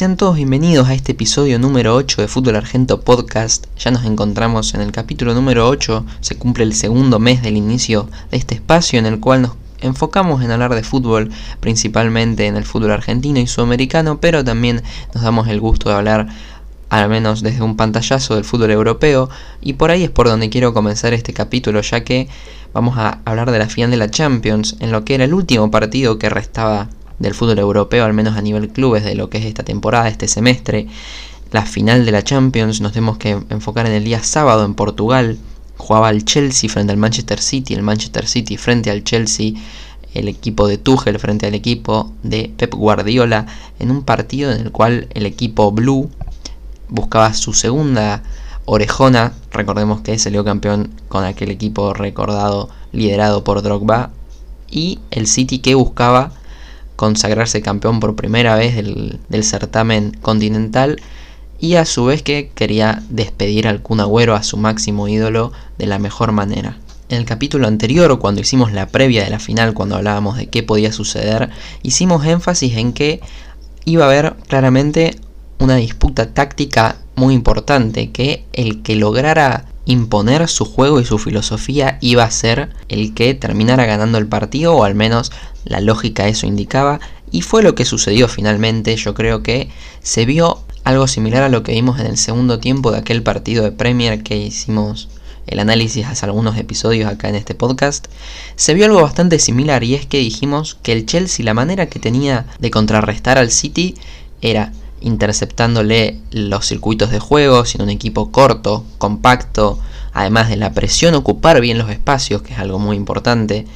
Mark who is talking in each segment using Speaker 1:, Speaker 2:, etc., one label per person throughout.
Speaker 1: Sean todos bienvenidos a este episodio número 8 de Fútbol Argento Podcast. Ya nos encontramos en el capítulo número 8, se cumple el segundo mes del inicio de este espacio en el cual nos enfocamos en hablar de fútbol, principalmente en el fútbol argentino y sudamericano, pero también nos damos el gusto de hablar al menos desde un pantallazo del fútbol europeo, y por ahí es por donde quiero comenzar este capítulo, ya que vamos a hablar de la final de la Champions, en lo que era el último partido que restaba del fútbol europeo, al menos a nivel clubes, de lo que es esta temporada, este semestre. La final de la Champions nos tenemos que enfocar en el día sábado en Portugal. Jugaba el Chelsea frente al Manchester City, el Manchester City frente al Chelsea, el equipo de Tuchel frente al equipo de Pep Guardiola, en un partido en el cual el equipo Blue buscaba su segunda orejona. Recordemos que salió campeón con aquel equipo recordado liderado por Drogba. Y el City que buscaba consagrarse campeón por primera vez del, certamen continental. Y a su vez que quería despedir al Kun Agüero, a su máximo ídolo, de la mejor manera. En el capítulo anterior, cuando hicimos la previa de la final, cuando hablábamos de qué podía suceder, hicimos énfasis en que iba a haber claramente una disputa táctica muy importante, que el que lograra imponer su juego y su filosofía iba a ser el que terminara ganando el partido, o al menos la lógica eso indicaba, y fue lo que sucedió finalmente, yo creo que se vio algo similar a lo que vimos en el segundo tiempo de aquel partido de Premier que hicimos el análisis hace algunos episodios acá en este podcast, se vio algo bastante similar y es que dijimos que el Chelsea la manera que tenía de contrarrestar al City era interceptándole los circuitos de juego, siendo un equipo corto, compacto, además de la presión, ocupar bien los espacios, que es algo muy importante.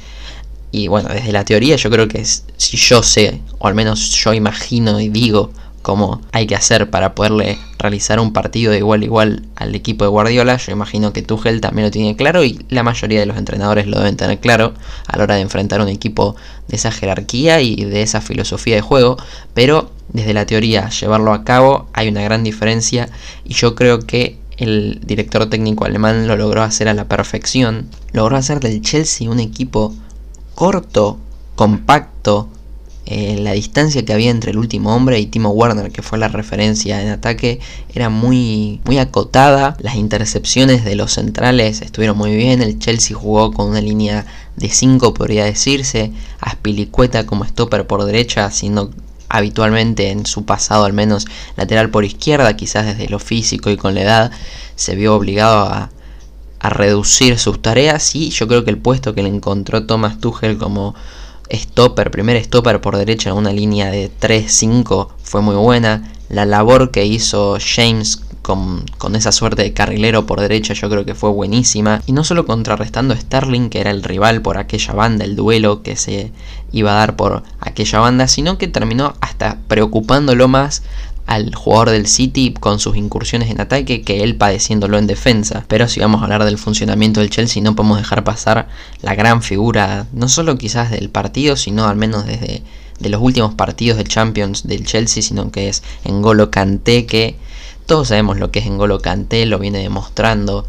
Speaker 1: Y bueno, desde la teoría yo creo que si yo sé, o al menos yo imagino y digo cómo hay que hacer para poderle realizar un partido de igual a igual al equipo de Guardiola. Yo imagino que Tuchel también lo tiene claro y la mayoría de los entrenadores lo deben tener claro a la hora de enfrentar un equipo de esa jerarquía y de esa filosofía de juego. Pero desde la teoría llevarlo a cabo hay una gran diferencia y yo creo que el director técnico alemán lo logró hacer a la perfección. Logró hacer del Chelsea un equipo corto, compacto, eh, la distancia que había entre el último hombre y Timo Werner, que fue la referencia en ataque, era muy, muy acotada. Las intercepciones de los centrales estuvieron muy bien. El Chelsea jugó con una línea de 5, podría decirse. Aspilicueta como stopper por derecha, siendo habitualmente en su pasado al menos lateral por izquierda, quizás desde lo físico y con la edad, se vio obligado a, reducir sus tareas y yo creo que el puesto que le encontró Thomas Tuchel como stopper, primer stopper por derecha en una línea de 3-5 fue muy buena. La labor que hizo James con, esa suerte de carrilero por derecha yo creo que fue buenísima. Y no solo contrarrestando a Sterling, que era el rival por aquella banda, el duelo que se iba a dar por aquella banda, sino que terminó hasta preocupándolo más al jugador del City con sus incursiones en ataque que él padeciéndolo en defensa. Pero si vamos a hablar del funcionamiento del Chelsea no podemos dejar pasar la gran figura, no solo quizás del partido, sino al menos desde de los últimos partidos de Champions del Chelsea, sino que es Engolo Kanté que todos sabemos lo que es Engolo Kanté, lo viene demostrando.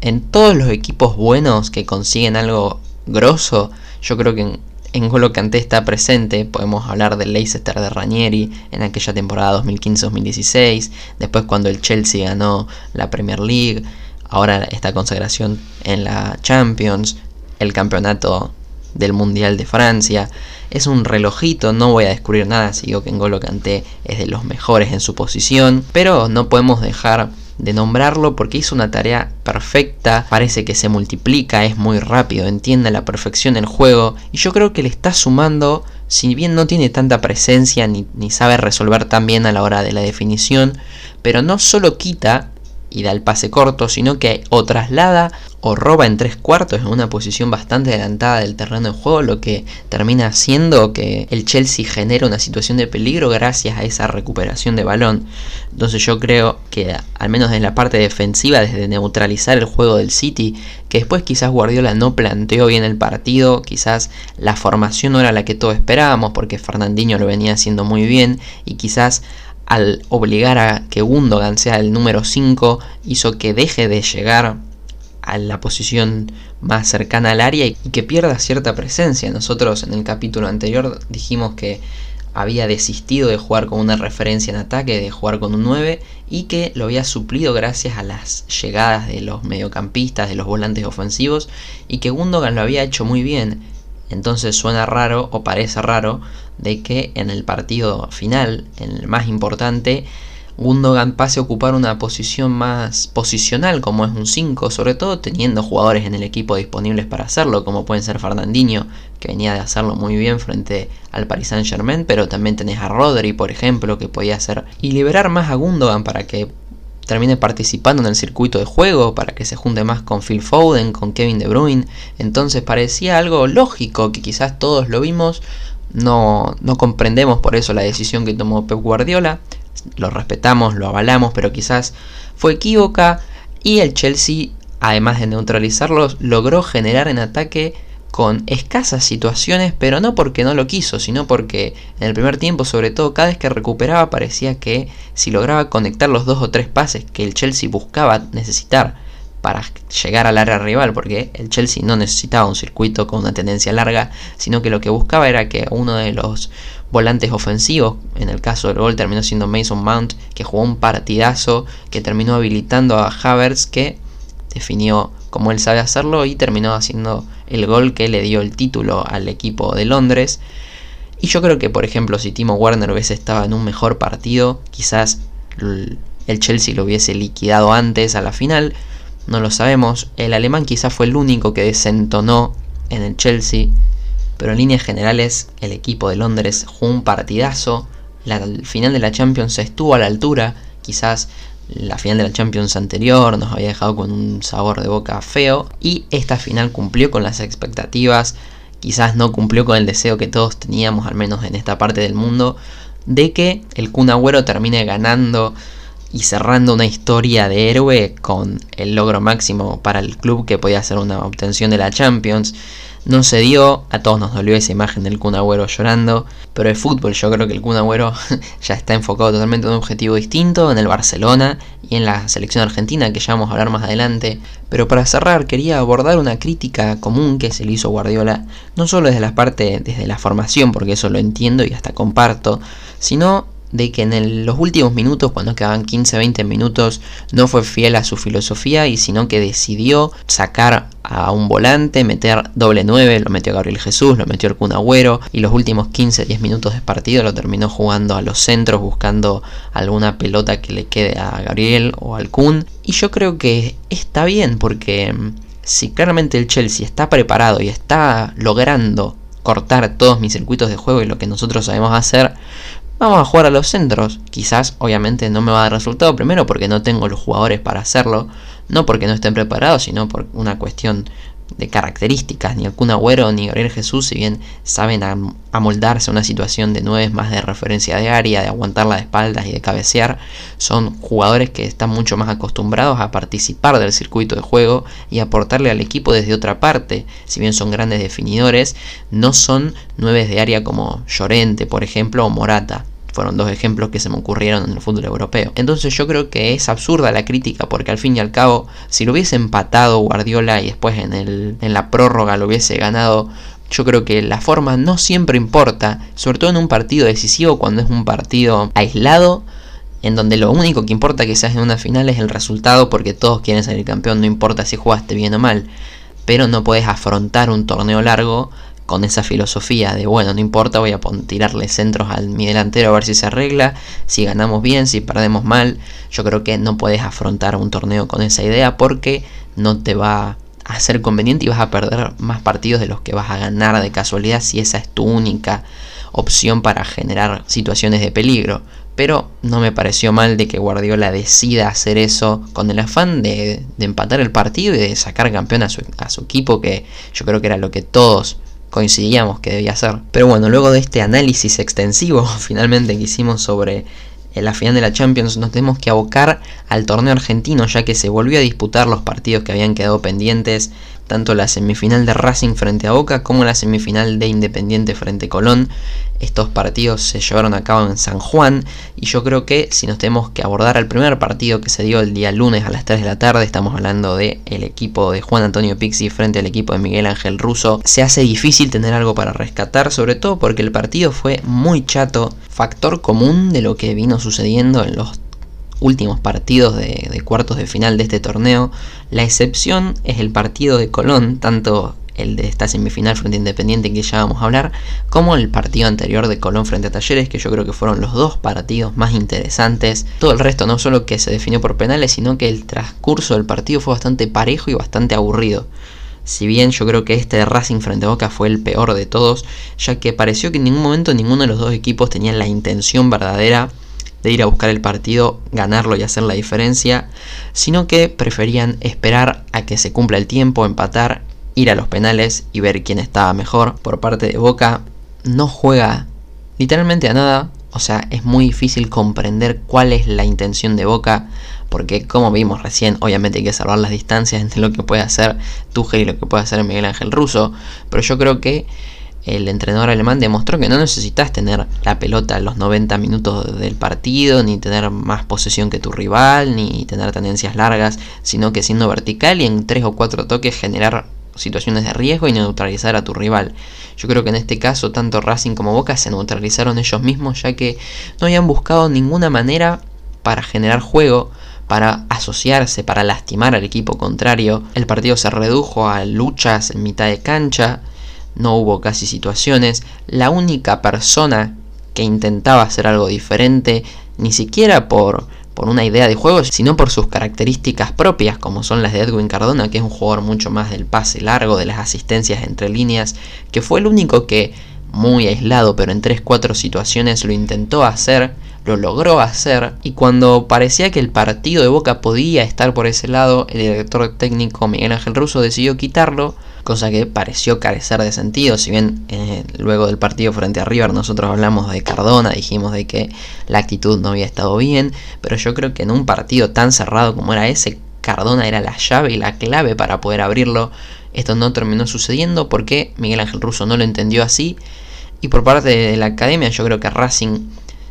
Speaker 1: En todos los equipos buenos que consiguen algo grosso, yo creo que en Golo Kanté está presente, podemos hablar del Leicester de Ranieri en aquella temporada 2015-2016, después cuando el Chelsea ganó la Premier League, ahora esta consagración en la Champions, el campeonato del Mundial de Francia. Es un relojito, no voy a descubrir nada si digo que Golo Kanté es de los mejores en su posición, pero no podemos dejar de nombrarlo porque hizo una tarea perfecta, parece que se multiplica, es muy rápido, entiende a la perfección el juego y yo creo que le está sumando, si bien no tiene tanta presencia ni, ni sabe resolver tan bien a la hora de la definición, pero no solo quita y da el pase corto, sino que o traslada o roba en tres cuartos en una posición bastante adelantada del terreno de juego, lo que termina haciendo que el Chelsea genere una situación de peligro gracias a esa recuperación de balón. Entonces yo creo que al menos en la parte defensiva, desde neutralizar el juego del City, que después quizás Guardiola no planteó bien el partido, quizás la formación no era la que todos esperábamos, porque Fernandinho lo venía haciendo muy bien y quizás al obligar a que Gundogan sea el número 5, hizo que deje de llegar a la posición más cercana al área y que pierda cierta presencia. Nosotros en el capítulo anterior dijimos que había desistido de jugar con una referencia en ataque, de jugar con un 9, y que lo había suplido gracias a las llegadas de los mediocampistas, de los volantes ofensivos, y que Gundogan lo había hecho muy bien. Entonces suena raro, o parece raro, de que en el partido final, en el más importante, Gundogan pase a ocupar una posición más posicional como es un 5, sobre todo teniendo jugadores en el equipo disponibles para hacerlo, como pueden ser Fernandinho, que venía de hacerlo muy bien frente al Paris Saint Germain, pero también tenés a Rodri, por ejemplo, que podía hacer, y liberar más a Gundogan para que termine participando en el circuito de juego, para que se junte más con Phil Foden, con Kevin De Bruyne, entonces parecía algo lógico, que quizás todos lo vimos, no, no comprendemos por eso la decisión que tomó Pep Guardiola, lo respetamos, lo avalamos, pero quizás fue equívoca. Y el Chelsea, además de neutralizarlos, logró generar en ataque con escasas situaciones, pero no porque no lo quiso, sino porque en el primer tiempo, sobre todo, cada vez que recuperaba parecía que si lograba conectar los dos o tres pases que el Chelsea buscaba necesitar para llegar al área rival, porque el Chelsea no necesitaba un circuito con una tendencia larga, sino que lo que buscaba era que uno de los volantes ofensivos, en el caso del gol terminó siendo Mason Mount, que jugó un partidazo, que terminó habilitando a Havertz, que definió como él sabe hacerlo y terminó haciendo el gol que le dio el título al equipo de Londres. Y yo creo que, por ejemplo, si Timo Werner hubiese estado en un mejor partido, quizás el Chelsea lo hubiese liquidado antes a la final, no lo sabemos. El alemán quizás fue el único que desentonó en el Chelsea pero en líneas generales el equipo de Londres jugó un partidazo. La final de la Champions estuvo a la altura, quizás la final de la Champions anterior nos había dejado con un sabor de boca feo y esta final cumplió con las expectativas, quizás no cumplió con el deseo que todos teníamos, al menos en esta parte del mundo, de que el Kun Agüero termine ganando y cerrando una historia de héroe con el logro máximo para el club que podía ser una obtención de la Champions. No se dio, a todos nos dolió esa imagen del Kun Agüero llorando, pero el fútbol yo creo que el Kun Agüero ya está enfocado totalmente en un objetivo distinto, en el Barcelona y en la selección argentina, que ya vamos a hablar más adelante. Pero para cerrar, quería abordar una crítica común que se le hizo Guardiola, no solo desde la parte, desde la formación, porque eso lo entiendo y hasta comparto, sino de que en los últimos minutos, cuando quedaban 15-20 minutos, no fue fiel a su filosofía y sino que decidió sacar a un volante, meter doble 9, lo metió Gabriel Jesús, lo metió el Kun Agüero y los últimos 15-10 minutos de partido lo terminó jugando a los centros buscando alguna pelota que le quede a Gabriel o al Kun y yo creo que está bien porque mm, si claramente el Chelsea está preparado y está logrando cortar todos mis circuitos de juego y lo que nosotros sabemos hacer, Vamos a jugar a los centros. Quizás, obviamente, no me va a dar resultado. Primero porque no tengo los jugadores para hacerlo. No porque no estén preparados, sino por una cuestión de características. Ni Kun Agüero ni Gabriel Jesús, si bien saben amoldarse a una situación de nueve más de referencia de área, de aguantar las espaldas y de cabecear, son jugadores que están mucho más acostumbrados a participar del circuito de juego y aportarle al equipo desde otra parte. Si bien son grandes definidores, no son nueve de área como Llorente, por ejemplo, o Morata. Fueron dos ejemplos que se me ocurrieron en el fútbol europeo. Entonces yo creo que es absurda la crítica porque al fin y al cabo, si lo hubiese empatado Guardiola y después en, el, en la prórroga lo hubiese ganado, yo creo que la forma no siempre importa, sobre todo en un partido decisivo cuando es un partido aislado, en donde lo único que importa que seas en una final es el resultado porque todos quieren salir campeón, no importa si jugaste bien o mal, pero no puedes afrontar un torneo largo con esa filosofía de, bueno, no importa, voy a tirarle centros al mi delantero a ver si se arregla, si ganamos bien, si perdemos mal. Yo creo que no puedes afrontar un torneo con esa idea porque no te va a ser conveniente y vas a perder más partidos de los que vas a ganar de casualidad si esa es tu única opción para generar situaciones de peligro. Pero no me pareció mal de que Guardiola decida hacer eso con el afán de, empatar el partido y de sacar campeón a su, a su equipo, que yo creo que era lo que todos coincidíamos que debía ser. Pero bueno, luego de este análisis extensivo finalmente que hicimos sobre eh, la final de la Champions, nos tenemos que abocar al torneo argentino ya que se volvió a disputar los partidos que habían quedado pendientes tanto la semifinal de Racing frente a Boca como la semifinal de Independiente frente a Colón. Estos partidos se llevaron a cabo en San Juan y yo creo que si nos tenemos que abordar al primer partido que se dio el día lunes a las 3 de la tarde, estamos hablando de el equipo de Juan Antonio Pixi frente al equipo de Miguel Ángel Russo, se hace difícil tener algo para rescatar, sobre todo porque el partido fue muy chato, factor común de lo que vino sucediendo en los últimos partidos de, cuartos de final de este torneo. La excepción es el partido de Colón, tanto el de esta semifinal frente a Independiente que ya vamos a hablar, como el partido anterior de Colón frente a Talleres, que yo creo que fueron los dos partidos más interesantes. Todo el resto no solo que se definió por penales, sino que el transcurso del partido fue bastante parejo y bastante aburrido. Si bien yo creo que este de Racing frente a Boca fue el peor de todos, ya que pareció que en ningún momento ninguno de los dos equipos tenía la intención verdadera de ir a buscar el partido, ganarlo y hacer la diferencia, sino que preferían esperar a que se cumpla el tiempo, empatar, ir a los penales y ver quién estaba mejor. Por parte de Boca, no juega literalmente a nada, o sea, es muy difícil comprender cuál es la intención de Boca, porque como vimos recién, obviamente hay que salvar las distancias entre lo que puede hacer Tuchel y lo que puede hacer Miguel Ángel Russo, pero yo creo que el entrenador alemán demostró que no necesitas tener la pelota los 90 minutos del partido, ni tener más posesión que tu rival, ni tener tendencias largas, sino que siendo vertical y en 3 o 4 toques generar situaciones de riesgo y neutralizar a tu rival. Yo creo que en este caso tanto Racing como Boca se neutralizaron ellos mismos ya que no habían buscado ninguna manera para generar juego, para asociarse, para lastimar al equipo contrario. El partido se redujo a luchas en mitad de cancha, no hubo casi situaciones, la única persona que intentaba hacer algo diferente, ni siquiera por, por una idea de juego, sino por sus características propias, como son las de Edwin Cardona, que es un jugador mucho más del pase largo, de las asistencias entre líneas, que fue el único que, muy aislado, pero en 3-4 situaciones lo intentó hacer, lo logró hacer, y cuando parecía que el partido de Boca podía estar por ese lado, el director técnico Miguel Ángel Russo decidió quitarlo, cosa que pareció carecer de sentido, si bien eh, luego del partido frente a River nosotros hablamos de Cardona, dijimos de que la actitud no había estado bien, pero yo creo que en un partido tan cerrado como era ese, Cardona era la llave y la clave para poder abrirlo. Esto no terminó sucediendo porque Miguel Ángel Russo no lo entendió así. Y por parte de la academia yo creo que Racing,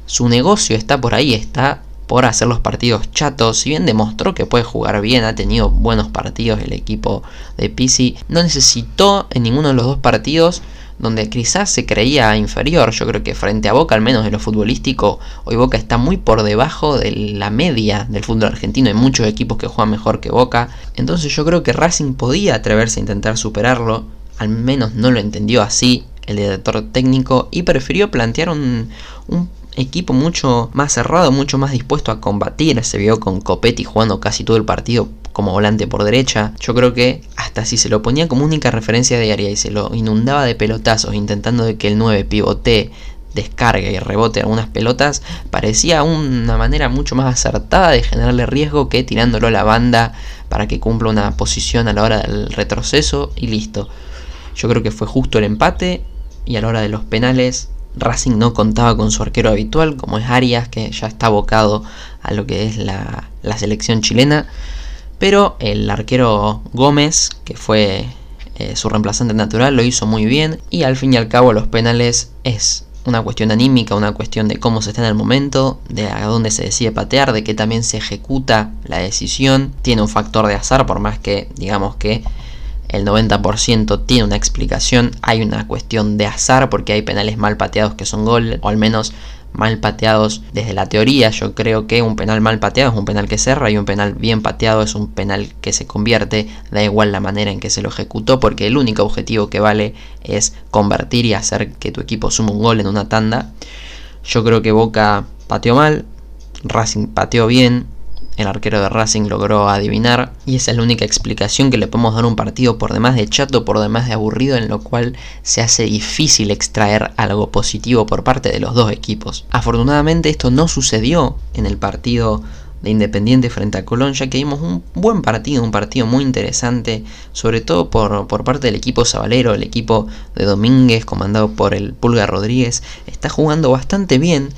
Speaker 1: su negocio está por ahí, está por hacer los partidos chatos. Si bien demostró que puede jugar bien, ha tenido buenos partidos el equipo de Pisi, no necesitó en ninguno de los dos partidos donde quizás se creía inferior. Yo creo que frente a Boca, al menos de lo futbolístico, hoy Boca está muy por debajo de la media del fútbol argentino. Hay muchos equipos que juegan mejor que Boca. Entonces yo creo que Racing podía atreverse a intentar superarlo. Al menos no lo entendió así el director técnico y prefirió plantear un, un equipo mucho más cerrado, mucho más dispuesto a combatir. Se vio con Copetti jugando casi todo el partido como volante por derecha. Yo creo que hasta si se lo ponía como única referencia diaria y se lo inundaba de pelotazos intentando de que el 9 pivote descargue y rebote algunas pelotas, parecía una manera mucho más acertada de generarle riesgo que tirándolo a la banda para que cumpla una posición a la hora del retroceso y listo. Yo creo que fue justo el empate y a la hora de los penales Racing no contaba con su arquero habitual, como es Arias, que ya está abocado a lo que es la, selección chilena. Pero el arquero Gómez, que fue eh, su reemplazante natural, lo hizo muy bien. Y al fin y al cabo los penales es una cuestión anímica, una cuestión de cómo se está en el momento, de a dónde se decide patear, de que también se ejecuta la decisión. Tiene un factor de azar, por más que digamos que el 90% tiene una explicación, hay una cuestión de azar porque hay penales mal pateados que son gol, o al menos mal pateados desde la teoría. Yo creo que un penal mal pateado es un penal que cerra y un penal bien pateado es un penal que se convierte, da igual la manera en que se lo ejecutó, porque el único objetivo que vale es convertir y hacer que tu equipo suma un gol en una tanda. Yo creo que Boca pateó mal, Racing pateó bien, el arquero de Racing logró adivinar y esa es la única explicación que le podemos dar a un partido por demás de chato, por demás de aburrido, en lo cual se hace difícil extraer algo positivo por parte de los dos equipos. Afortunadamente esto no sucedió en el partido de Independiente frente a Colón, ya que vimos un buen partido, un partido muy interesante, sobre todo por, por, parte del equipo Zabalero, el equipo de Domínguez, comandado por el Pulga Rodríguez, está jugando bastante bien.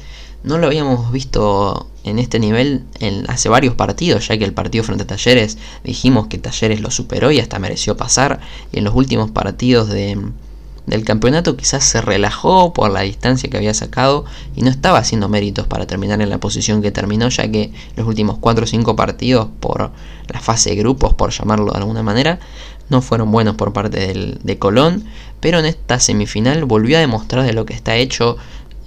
Speaker 1: No lo habíamos visto en este nivel hace varios partidos, ya que el partido frente a Talleres dijimos que Talleres lo superó y hasta mereció pasar. Y en los últimos partidos de, del campeonato quizás se relajó por la distancia que había sacado y no estaba haciendo méritos para terminar en la posición que terminó, ya que los últimos 4 o 5 partidos por la fase de grupos, por llamarlo de alguna manera, no fueron buenos por parte del, de Colón, pero en esta semifinal volvió a demostrar de lo que está hecho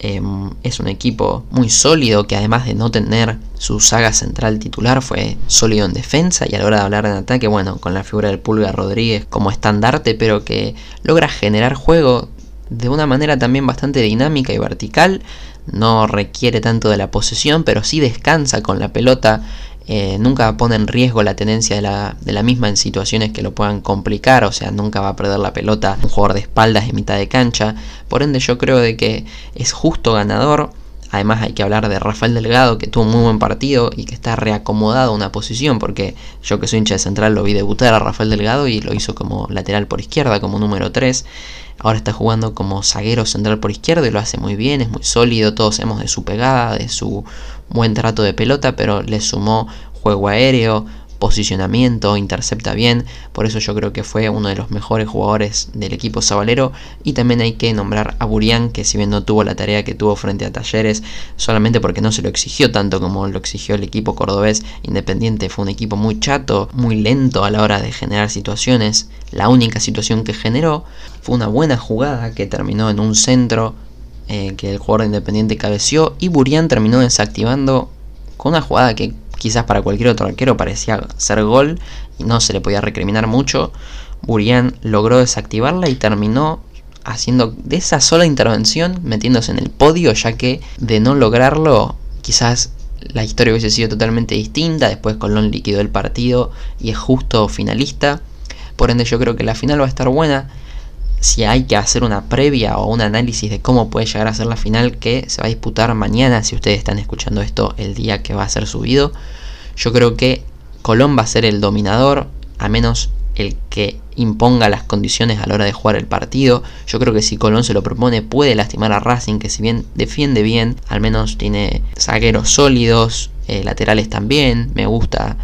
Speaker 1: Em, es un equipo muy sólido que además de no tener su saga central titular fue sólido en defensa y a la hora de hablar en ataque, bueno, con la figura del Pulga Rodríguez como estandarte, pero que logra generar juego de una manera también bastante dinámica y vertical. No requiere tanto de la posesión, pero sí descansa con la pelota eh, nunca pone en riesgo la tenencia de la, de la, misma en situaciones que lo puedan complicar, o sea, nunca va a perder la pelota un jugador de espaldas en mitad de cancha. Por ende, yo creo de que es justo ganador. Además hay que hablar de Rafael Delgado que tuvo un muy buen partido y que está reacomodado a una posición porque yo que soy hincha de central lo vi debutar a Rafael Delgado y lo hizo como lateral por izquierda, como número 3. Ahora está jugando como zaguero central por izquierda y lo hace muy bien, es muy sólido, todos sabemos de su pegada, de su buen trato de pelota, pero le sumó juego aéreo, posicionamiento, intercepta bien, por eso yo creo que fue uno de los mejores jugadores del equipo sabalero y también hay que nombrar a Burián que si bien no tuvo la tarea que tuvo frente a Talleres solamente porque no se lo exigió tanto como lo exigió el equipo cordobés Independiente. Fue un equipo muy chato, muy lento a la hora de generar situaciones, la única situación que generó fue una buena jugada que terminó en un centro eh, que el jugador de Independiente cabeció y Burián terminó desactivando con una jugada que quizás para cualquier otro arquero parecía ser gol y no se le podía recriminar mucho. Burián logró desactivarla y terminó haciendo de esa sola intervención metiéndose en el podio ya que de no lograrlo quizás la historia hubiese sido totalmente distinta. Después Colón liquidó el partido y es justo finalista. Por ende yo creo que la final va a estar buena si hay que hacer una previa o un análisis de cómo puede llegar a ser la final que se va a disputar mañana, si ustedes están escuchando esto el día que va a ser subido, yo creo que Colón va a ser el dominador, a menos el que imponga las condiciones a la hora de jugar el partido. Yo creo que si Colón se lo propone puede lastimar a Racing, que si bien defiende bien, al menos tiene zagueros sólidos, eh, laterales también. Me gusta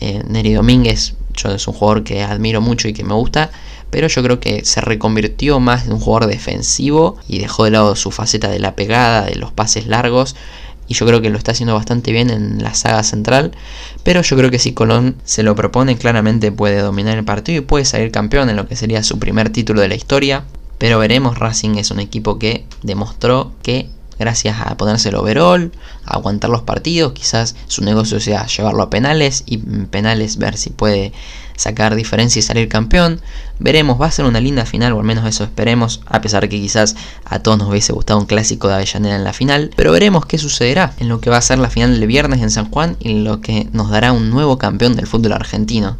Speaker 1: eh, Neri Domínguez, yo es un jugador que admiro mucho y que me gusta pero yo creo que se reconvirtió más en un jugador defensivo y dejó de lado su faceta de la pegada, de los pases largos. Y yo creo que lo está haciendo bastante bien en la saga central. Pero yo creo que si Colón se lo propone, claramente puede dominar el partido y puede salir campeón en lo que sería su primer título de la historia. Pero veremos, Racing es un equipo que demostró que gracias a ponerse el overall, a aguantar los partidos, quizás su negocio sea llevarlo a penales y en penales ver si puede sacar diferencia y salir campeón. Veremos, va a ser una linda final, o al menos eso esperemos, a pesar que quizás a todos nos hubiese gustado un clásico de Avellaneda en la final, pero veremos qué sucederá en lo que va a ser la final del viernes en San Juan y lo que nos dará un nuevo campeón del fútbol argentino.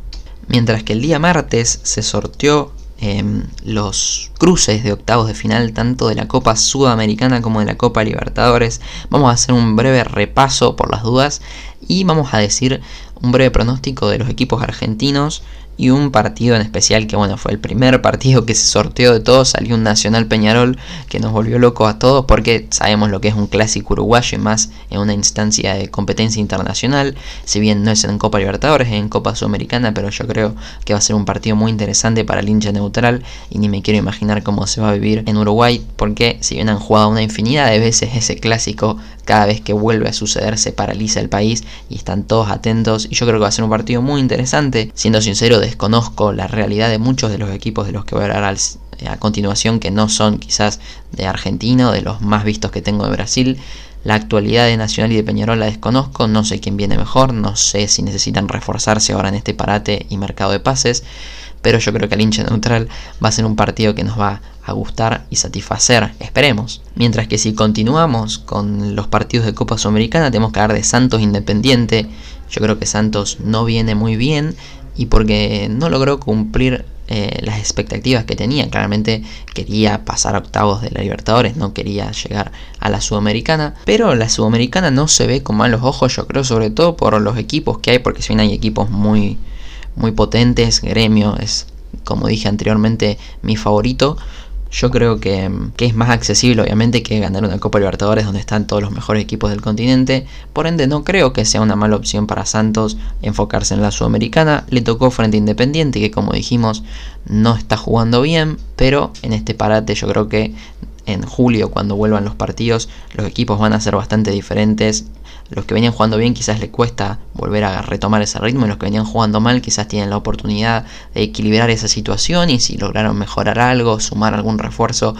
Speaker 1: Mientras que el día martes se sorteó Em, los cruces de octavos de final tanto de la Copa Sudamericana como de la Copa Libertadores. Vamos a hacer un breve repaso por las dudas y vamos a decir un breve pronóstico de los equipos argentinos y un partido en especial que bueno fue el primer partido que se sorteó de todos. Salió un Nacional Peñarol que nos volvió locos a todos porque sabemos lo que es un clásico uruguayo y más en una instancia de competencia internacional. Si bien no es en Copa Libertadores es en Copa Sudamericana pero yo creo que va a ser un partido muy interesante para el hincha neutral y ni me quiero imaginar cómo se va a vivir en Uruguay porque si bien han jugado una infinidad de veces ese clásico cada vez que vuelve a suceder se paraliza el país y están todos atentos. Y yo creo que va a ser un partido muy interesante. Siendo sincero desconozco la realidad de muchos de los equipos de los que voy a hablar a continuación que no son quizás de Argentina o de los más vistos que tengo de Brasil. La actualidad de Nacional y de Peñarol la desconozco, no sé quién viene mejor, no sé si necesitan reforzarse ahora en este parate y mercado de pases, pero yo creo que el hincha neutral va a ser un partido que nos va a gustar y satisfacer, esperemos. Mientras que si continuamos con los partidos de Copa Sudamericana, tenemos que hablar de Santos Independiente. Yo creo que Santos no viene muy bien y porque no logró cumplir eh, las expectativas que tenía. Claramente quería pasar a octavos de la Libertadores, no quería llegar a la Sudamericana. Pero la Sudamericana no se ve con malos ojos, yo creo, sobre todo por los equipos que hay, porque si bien hay equipos muy, muy potentes, Gremio es, como dije anteriormente, mi favorito. Yo creo que, que, es más accesible obviamente que ganar una Copa Libertadores donde están todos los mejores equipos del continente. Por ende no creo que sea una mala opción para Santos enfocarse en la Sudamericana. Le tocó frente Independiente que como dijimos no está jugando bien, pero en este parate yo creo que en julio cuando vuelvan los partidos los equipos van a ser bastante diferentes los que venían jugando bien quizás les cuesta volver a retomar ese ritmo y los que venían jugando mal quizás tienen la oportunidad de equilibrar esa situación y si lograron mejorar algo, sumar algún refuerzo,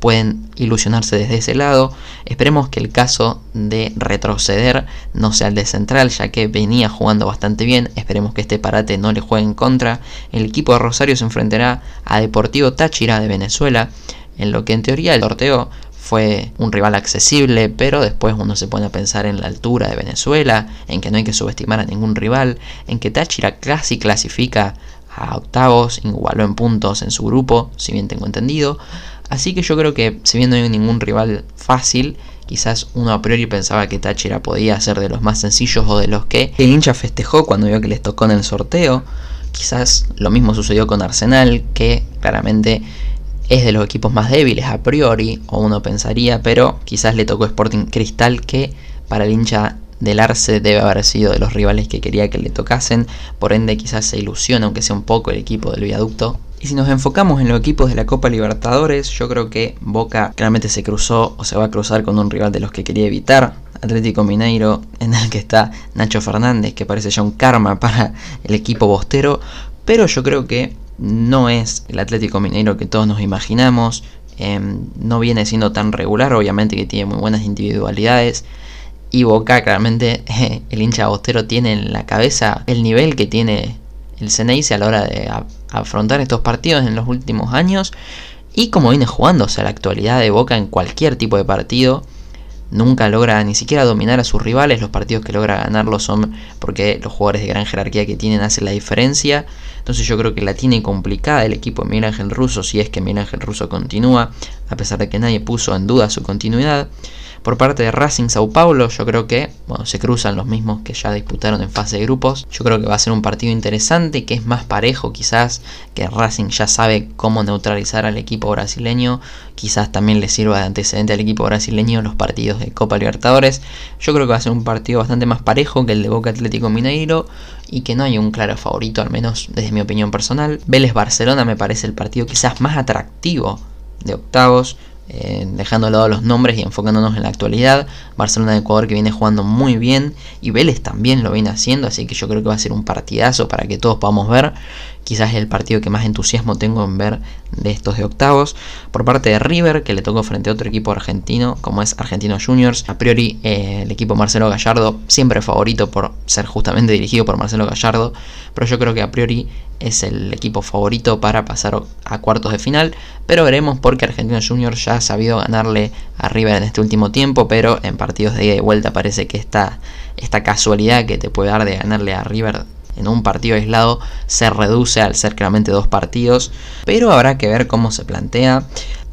Speaker 1: pueden ilusionarse desde ese lado. Esperemos que el caso de retroceder no sea el de Central, ya que venía jugando bastante bien. Esperemos que este parate no le juegue en contra. El equipo de Rosario se enfrentará a Deportivo Táchira de Venezuela, en lo que en teoría el sorteo fue un rival accesible, pero después uno se pone a pensar en la altura de Venezuela, en que no hay que subestimar a ningún rival, en que Táchira casi clasifica a octavos, igualó en puntos en su grupo, si bien tengo entendido. Así que yo creo que si bien no hay ningún rival fácil, quizás uno a priori pensaba que Táchira podía ser de los más sencillos o de los que el hincha festejó cuando vio que les tocó en el sorteo. Quizás lo mismo sucedió con Arsenal, que claramente es de los equipos más débiles a priori, o uno pensaría, pero quizás le tocó Sporting Cristal que para el hincha del Arce debe haber sido de los rivales que quería que le tocasen, por ende quizás se ilusiona aunque sea un poco el equipo del viaducto. Y si nos enfocamos en los equipos de la Copa Libertadores, yo creo que Boca claramente se cruzó o se va a cruzar con un rival de los que quería evitar, Atlético Mineiro, en el que está Nacho Fernández, que parece ya un karma para el equipo bostero, pero yo creo que no es el Atlético Mineiro que todos nos imaginamos, em, no viene siendo tan regular, obviamente que tiene muy buenas individualidades. Y Boca, claramente, el hincha bostero tiene en la cabeza el nivel que tiene el Ceneice a la hora de afrontar estos partidos en los últimos años. Y como viene jugando, o sea, la actualidad de Boca en cualquier tipo de partido nunca logra ni siquiera dominar a sus rivales. Los partidos que logra ganarlos son porque los jugadores de gran jerarquía que tienen hacen la diferencia. Entonces yo creo que la tiene complicada el equipo de Miguel Ángel Russo si es que Miguel Ángel Russo continúa, a pesar de que nadie puso en duda su continuidad. Por parte de Racing Sao Paulo, yo creo que bueno, se cruzan los mismos que ya disputaron en fase de grupos. Yo creo que va a ser un partido interesante, que es más parejo quizás, que Racing ya sabe cómo neutralizar al equipo brasileño. Quizás también le sirva de antecedente al equipo brasileño los partidos de Copa Libertadores. Yo creo que va a ser un partido bastante más parejo que el de Boca Atlético Mineiro y que no hay un claro favorito, al menos desde mi opinión personal. Vélez Barcelona me parece el partido quizás más atractivo de octavos eh, dejando de lado los nombres y enfocándonos en la actualidad. Barcelona de Ecuador que viene jugando muy bien y Vélez también lo viene haciendo, así que yo creo que va a ser un partidazo para que todos podamos ver. Quizás el partido que más entusiasmo tengo en ver de estos de octavos. Por parte de River, que le tocó frente a otro equipo argentino, como es Argentino Juniors. A priori, eh, el equipo Marcelo Gallardo, siempre favorito por ser justamente dirigido por Marcelo Gallardo. Pero yo creo que a priori es el equipo favorito para pasar a cuartos de final. Pero veremos porque Argentino Juniors ya ha sabido ganarle a River en este último tiempo. Pero en partidos de ida y vuelta parece que esta, esta casualidad que te puede dar de ganarle a River en un partido aislado se reduce al ser claramente dos partidos, pero habrá que ver cómo se plantea.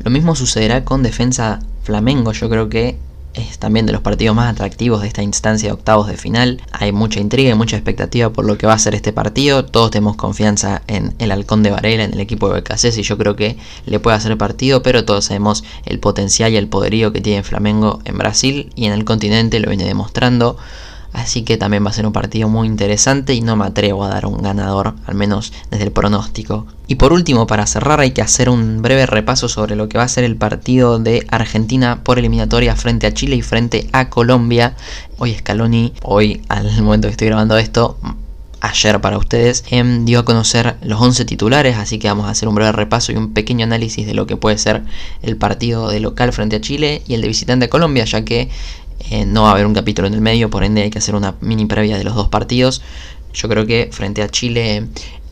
Speaker 1: Lo mismo sucederá con Defensa Flamengo, yo creo que es también de los partidos más atractivos de esta instancia de octavos de final. Hay mucha intriga y mucha expectativa por lo que va a ser este partido. Todos tenemos confianza en el Halcón de Varela, en el equipo de BKC, y yo creo que le puede hacer partido, pero todos sabemos el potencial y el poderío que tiene Flamengo en Brasil y en el continente lo viene demostrando. Así que también va a ser un partido muy interesante y no me atrevo a dar un ganador, al menos desde el pronóstico. Y por último, para cerrar, hay que hacer un breve repaso sobre lo que va a ser el partido de Argentina por eliminatoria frente a Chile y frente a Colombia. Hoy Scaloni, hoy al momento que estoy grabando esto, ayer para ustedes, em, dio a conocer los 11 titulares, así que vamos a hacer un breve repaso y un pequeño análisis de lo que puede ser el partido de local frente a Chile y el de visitante a Colombia, ya que eh, no va a haber un capítulo en el medio, por ende hay que hacer una mini previa de los dos partidos. Yo creo que frente a Chile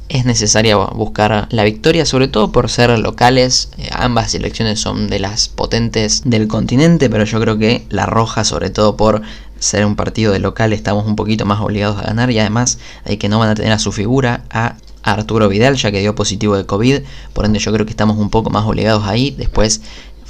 Speaker 1: es necesaria buscar la victoria, sobre todo por ser locales. Eh, ambas selecciones son de las potentes del continente, pero yo creo que la roja, sobre todo por ser un partido de local, estamos un poquito más obligados a ganar y además hay que no van a tener a su figura a Arturo Vidal, ya que dio positivo de COVID, por ende yo creo que estamos un poco más obligados ahí. Después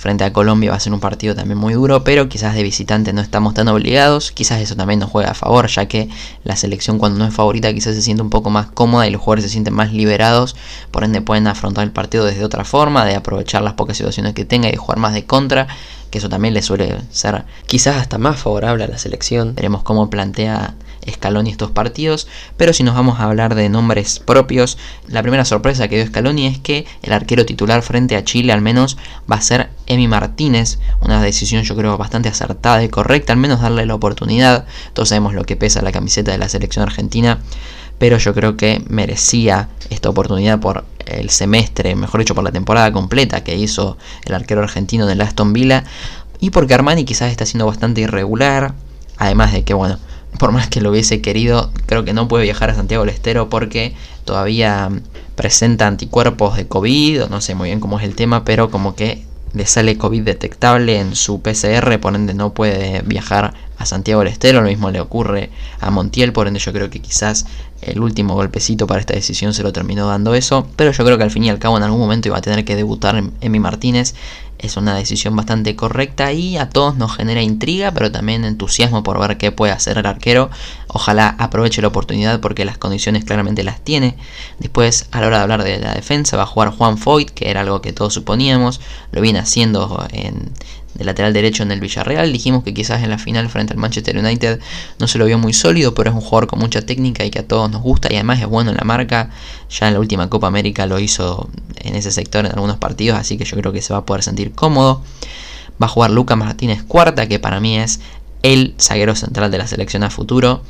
Speaker 1: frente a Colombia va a ser un partido también muy duro, pero quizás de visitante no estamos tan obligados, quizás eso también nos juega a favor, ya que la selección cuando no es favorita quizás se siente un poco más cómoda y los jugadores se sienten más liberados, por ende pueden afrontar el partido desde otra forma, de aprovechar las pocas situaciones que tenga y de jugar más de contra, que eso también le suele ser quizás hasta más favorable a la selección. Veremos cómo plantea Scaloni estos partidos, pero si nos vamos a hablar de nombres propios, la primera sorpresa que dio Scaloni es que el arquero titular frente a Chile al menos va a ser Emi Martínez, una decisión yo creo bastante acertada y correcta, al menos darle la oportunidad, todos sabemos lo que pesa la camiseta de la selección argentina, pero yo creo que merecía esta oportunidad por el semestre, mejor dicho por la temporada completa que hizo el arquero argentino de Aston Villa y porque Armani quizás está siendo bastante irregular, además de que bueno, por más que lo hubiese querido, creo que no puede viajar a Santiago del Estero porque todavía presenta anticuerpos de COVID, no sé muy bien cómo es el tema, pero como que le sale COVID detectable en su PCR, por ende no puede viajar a Santiago del Estero, lo mismo le ocurre a Montiel, por ende yo creo que quizás el último golpecito para esta decisión se lo terminó dando eso, pero yo creo que al fin y al cabo en algún momento iba a tener que debutar Emi Martínez, es una decisión bastante correcta y a todos nos genera intriga, pero también entusiasmo por ver qué puede hacer el arquero. Ojalá aproveche la oportunidad porque las condiciones claramente las tiene. Después, a la hora de hablar de la defensa, va a jugar Juan Foyt, que era algo que todos suponíamos, lo viene haciendo en, de lateral derecho en el Villarreal. Dijimos que quizás en la final frente al Manchester United no se lo vio muy sólido, pero es un jugador con mucha técnica y que a todos nos gusta y además es bueno en la marca. Ya en la última Copa América lo hizo en ese sector en algunos partidos, así que yo creo que se va a poder sentir cómodo. Va a jugar Lucas Martínez Cuarta, que para mí es el zaguero central de la selección a futuro.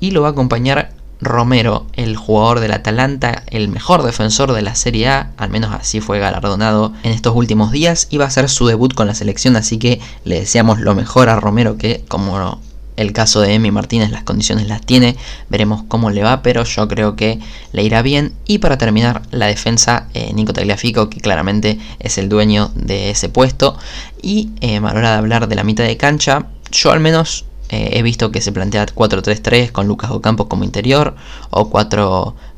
Speaker 1: Y lo va a acompañar Romero, el jugador del Atalanta, el mejor defensor de la Serie A, al menos así fue galardonado en estos últimos días, iba a ser su debut con la selección, así que le deseamos lo mejor a Romero, que como el caso de Emi Martínez las condiciones las tiene, veremos cómo le va, pero yo creo que le irá bien. Y para terminar, la defensa, eh, Nico Tagliafico, que claramente es el dueño de ese puesto. Y eh, a la hora de hablar de la mitad de cancha, yo al menos eh, he visto que se plantea 4-3-3 con Lucas Ocampos como interior o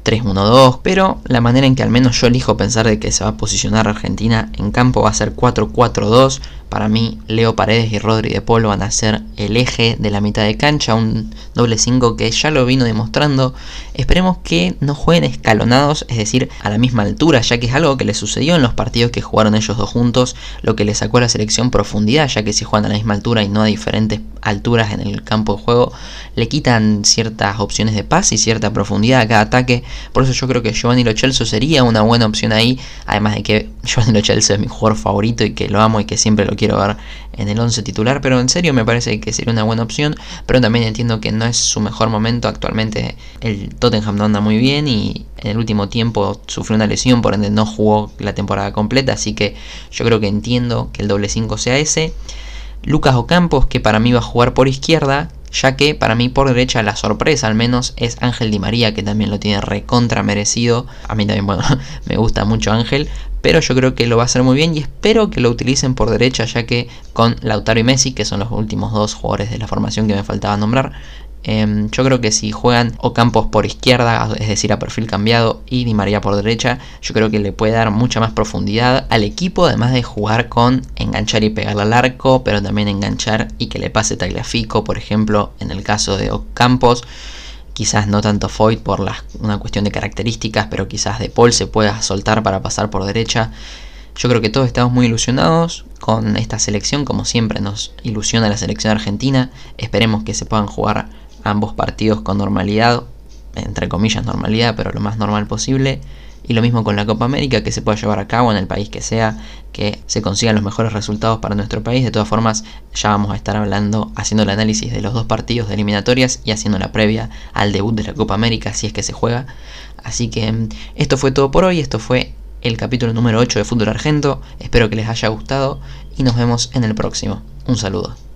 Speaker 1: 4-3-1-2, pero la manera en que al menos yo elijo pensar de que se va a posicionar Argentina en campo va a ser 4-4-2 para mí, Leo Paredes y Rodri de Polo van a ser el eje de la mitad de cancha, un doble 5 que ya lo vino demostrando. Esperemos que no jueguen escalonados, es decir, a la misma altura, ya que es algo que les sucedió en los partidos que jugaron ellos dos juntos, lo que le sacó a la selección profundidad, ya que si juegan a la misma altura y no a diferentes alturas en el campo de juego, le quitan ciertas opciones de paz y cierta profundidad a cada ataque. Por eso yo creo que Giovanni Lo sería una buena opción ahí, además de que Giovanni Lo es mi jugador favorito y que lo amo y que siempre lo quiero ver en el 11 titular, pero en serio me parece que sería una buena opción, pero también entiendo que no es su mejor momento, actualmente el Tottenham no anda muy bien y en el último tiempo sufrió una lesión, por ende no jugó la temporada completa, así que yo creo que entiendo que el doble 5 sea ese. Lucas Ocampos, que para mí va a jugar por izquierda, ya que para mí por derecha la sorpresa al menos es Ángel Di María, que también lo tiene recontra merecido. A mí también, bueno, me gusta mucho Ángel, pero yo creo que lo va a hacer muy bien y espero que lo utilicen por derecha, ya que con Lautaro y Messi, que son los últimos dos jugadores de la formación que me faltaba nombrar, em, yo creo que si juegan Ocampos por izquierda, es decir, a perfil cambiado, y Di María por derecha, yo creo que le puede dar mucha más profundidad al equipo, además de jugar con enganchar y pegarle al arco, pero también enganchar y que le pase Tagliafico, por ejemplo, en el caso de Ocampos quizás no tanto Foyt por una cuestión de características, pero quizás De Paul se pueda soltar para pasar por derecha. Yo creo que todos estamos muy ilusionados con esta selección, como siempre nos ilusiona la selección argentina. Esperemos que se puedan jugar ambos partidos con normalidad, entre comillas normalidad, pero lo más normal posible. Y lo mismo con la Copa América, que se pueda llevar a cabo en el país que sea, que se consigan los mejores resultados para nuestro país. De todas formas, ya vamos a estar hablando, haciendo el análisis de los dos partidos de eliminatorias y haciendo la previa al debut de la Copa América, si es que se juega. Así que mm, esto fue todo por hoy, esto fue el capítulo número 8 de Fútbol Argento. Espero que les haya gustado y nos vemos en el próximo. Un saludo.